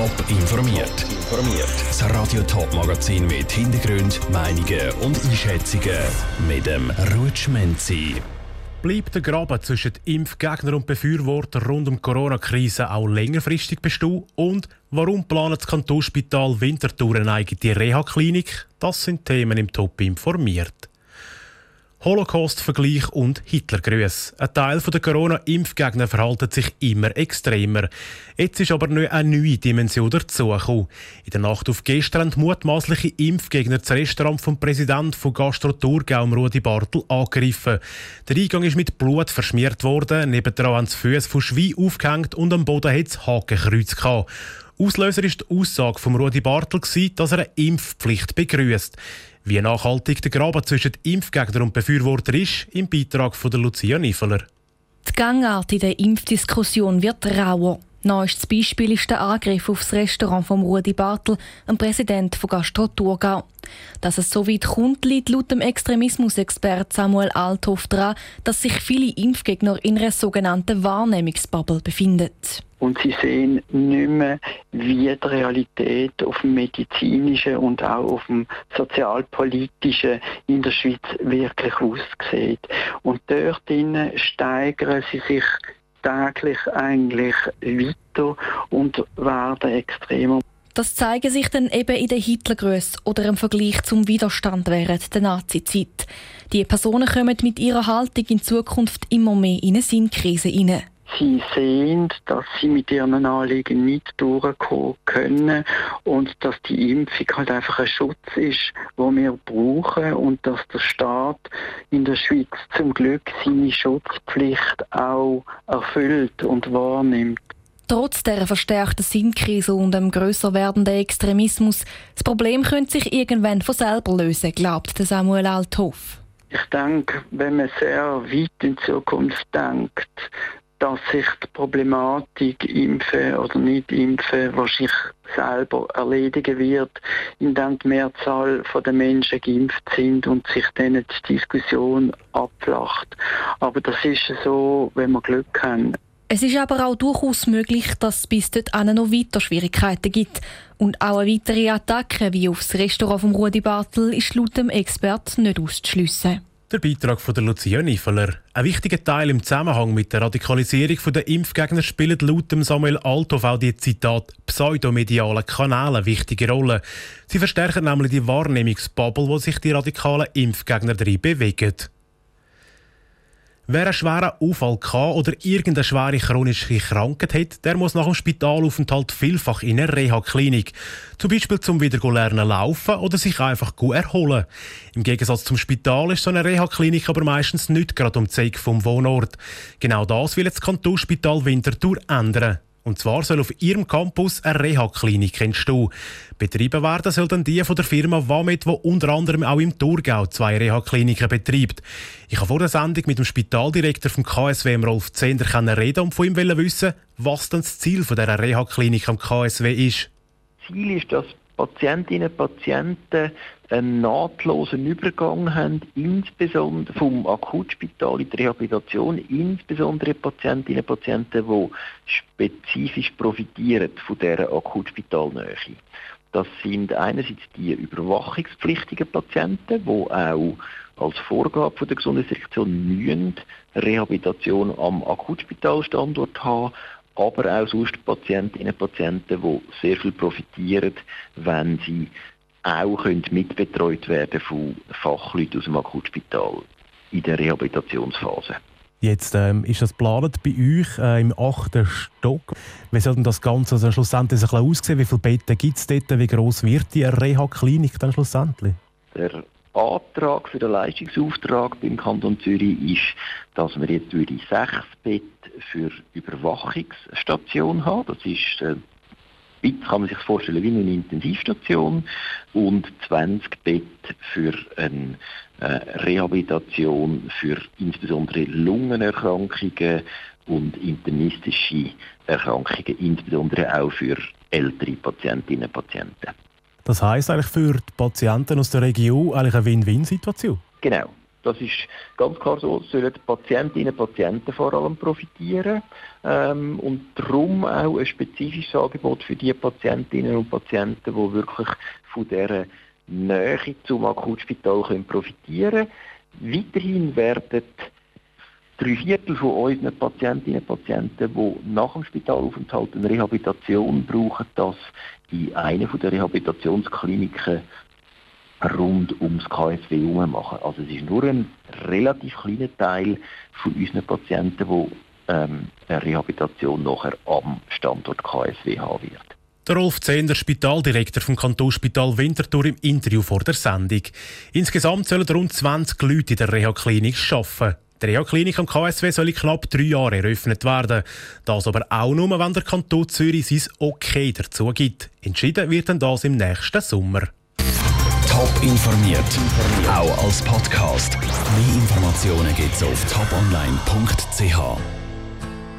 Top informiert. Informiert. Das Radio Top Magazin mit Hintergrund, Meinungen und Einschätzungen mit dem Rutschmenzi. Bleibt der Graben zwischen Impfgegner und Befürworter rund um die Corona-Krise auch längerfristig bestehen? Und warum plant das Kantonsspital Winterthur eine eigene Reha-Klinik? Das sind Themen im Top informiert. Holocaust-Vergleich und Hitlergrüße. Ein Teil der Corona-Impfgegner verhalten sich immer extremer. Jetzt ist aber noch eine neue Dimension dazugekommen. In der Nacht auf gestern haben mutmaßliche Impfgegner das Restaurant vom Präsidenten von Gastro Thurgau, Rudi Bartel, angegriffen. Der Eingang ist mit Blut verschmiert worden, nebendran haben die Füße von Schwein aufgehängt und am Boden hat es Hakenkreuz gehabt. Auslöser ist die Aussage von Rudi Bartel, dass er eine Impfpflicht begrüßt. Wie nachhaltig der Graben zwischen Impfgegner und Befürworter ist, im Beitrag von der Lucia Nifeler. Die Gangart in der Impfdiskussion wird rauer. Neuestes Beispiel ist der Angriff auf das Restaurant von Rudi Bartel, dem Präsident von Gastro Thurgau. Dass es so weit kommt, liegt laut dem Extremismusexpert Samuel Althoff daran, dass sich viele Impfgegner in einer sogenannten Wahrnehmungsbubble befinden. Und sie sehen nicht mehr, wie die Realität auf dem medizinischen und auch auf dem sozialpolitischen in der Schweiz wirklich aussieht. Und dort steigern sie sich täglich eigentlich weiter und werden extremer. Das zeigen sich dann eben in den Hitlergröße oder im Vergleich zum Widerstand während der Nazizeit. Die Personen kommen mit ihrer Haltung in Zukunft immer mehr in eine Sinnkrise hinein. Sie sehen, dass sie mit ihren Anliegen nicht durchkommen können und dass die Impfung halt einfach ein Schutz ist, wo wir brauchen und dass der Staat in der Schweiz zum Glück seine Schutzpflicht auch erfüllt und wahrnimmt. Trotz der verstärkten Sinnkrise und dem grösser werdenden Extremismus, das Problem könnte sich irgendwann von selber lösen, glaubt Samuel Althoff. Ich denke, wenn man sehr weit in Zukunft denkt, dass sich die Problematik impfen oder nicht impfen wahrscheinlich selber erledigen wird, indem die Mehrzahl der Menschen geimpft sind und sich dann die Diskussion abflacht. Aber das ist so, wenn wir Glück haben. Es ist aber auch durchaus möglich, dass es bis dahin noch weiter Schwierigkeiten gibt. Und auch eine weitere Attacke wie aufs Restaurant von Rudi Bartel ist laut dem Experten nicht auszuschliessen. Der Beitrag von der Lucia Nifeler. Ein wichtiger Teil im Zusammenhang mit der Radikalisierung der Impfgegner spielt laut Samuel Althoff auch die Zitat pseudomedialen Kanäle eine wichtige Rolle. Sie verstärken nämlich die Wahrnehmungsbubble, wo sich die radikalen Impfgegner drin bewegen. Wer einen schweren Unfall kann oder irgendeine schwere chronische Krankheit hat, der muss nach dem Spitalaufenthalt vielfach in eine Reha-Klinik. Zum Beispiel zum wieder lernen laufen oder sich einfach gut erholen. Im Gegensatz zum Spital ist so eine Reha-Klinik aber meistens nicht gerade um die vom Wohnort. Genau das will das Kantonsspital Winterthur ändern. Und zwar soll auf ihrem Campus eine Reha-Klinik entstehen. Betrieben werden soll dann die von der Firma Wamet, die unter anderem auch im Thurgau zwei Reha-Kliniken betreibt. Ich habe vor der Sendung mit dem Spitaldirektor vom KSW, Rolf Zehnder, reden und von ihm wissen, was dann das Ziel dieser Reha-Klinik am KSW ist. Ziel ist, dass Patientinnen und Patienten einen nahtlosen Übergang haben, insbesondere vom Akutspital in die Rehabilitation, insbesondere Patientinnen und Patienten, die spezifisch profitieren von dieser Akutspitalnähe. Das sind einerseits die überwachungspflichtigen Patienten, die auch als Vorgabe von der Gesundheitsdirektion müssen Rehabilitation am Akutspitalstandort haben aber auch sonst Patientinnen und Patienten, die sehr viel profitieren, wenn sie auch mitbetreut werden von Fachleuten aus dem Akutspital in der Rehabilitationsphase. Jetzt ähm, ist das geplant bei euch äh, im achten Stock. Wie soll denn das Ganze also schlussendlich aussehen? Wie viele Betten gibt es dort? Wie groß wird die Reha-Klinik dann schlussendlich? Der Antrag für den Leistungsauftrag beim Kanton Zürich ist, dass wir jetzt würde sechs Bett für Überwachungsstation haben. Das ist äh, kann man sich vorstellen wie eine Intensivstation und 20 Bett für eine äh, Rehabilitation für insbesondere Lungenerkrankungen und internistische Erkrankungen, insbesondere auch für ältere Patientinnen und Patienten. Das heisst eigentlich für die Patienten aus der Region eigentlich eine Win-Win-Situation? Genau. Das ist ganz klar so, sollen die Patientinnen und Patienten vor allem profitieren ähm, und darum auch ein spezifisches Angebot für die Patientinnen und Patienten, die wirklich von dieser Nähe zum Akutspital können profitieren können. Weiterhin werden drei Viertel von unseren Patientinnen und Patienten, die nach dem Spitalaufenthalt eine Rehabilitation brauchen, das in einer der Rehabilitationskliniken rund ums KSW machen. Also es ist nur ein relativ kleiner Teil von unseren Patienten, die ähm, eine Rehabilitation nachher am Standort KSW haben wird. Der Rolf Zehner, Spitaldirektor vom Kantonsspital Winterthur im Interview vor der Sendung. Insgesamt sollen rund 20 Leute in der Reha-Klinik arbeiten. Die Reha-Klinik am KSW soll in knapp drei Jahren eröffnet werden. Das aber auch nur, wenn der Kanton Zürich sein Okay dazu gibt. Entschieden wird dann das im nächsten Sommer. Top informiert, auch als Podcast. Mehr Informationen gibt es auf toponline.ch.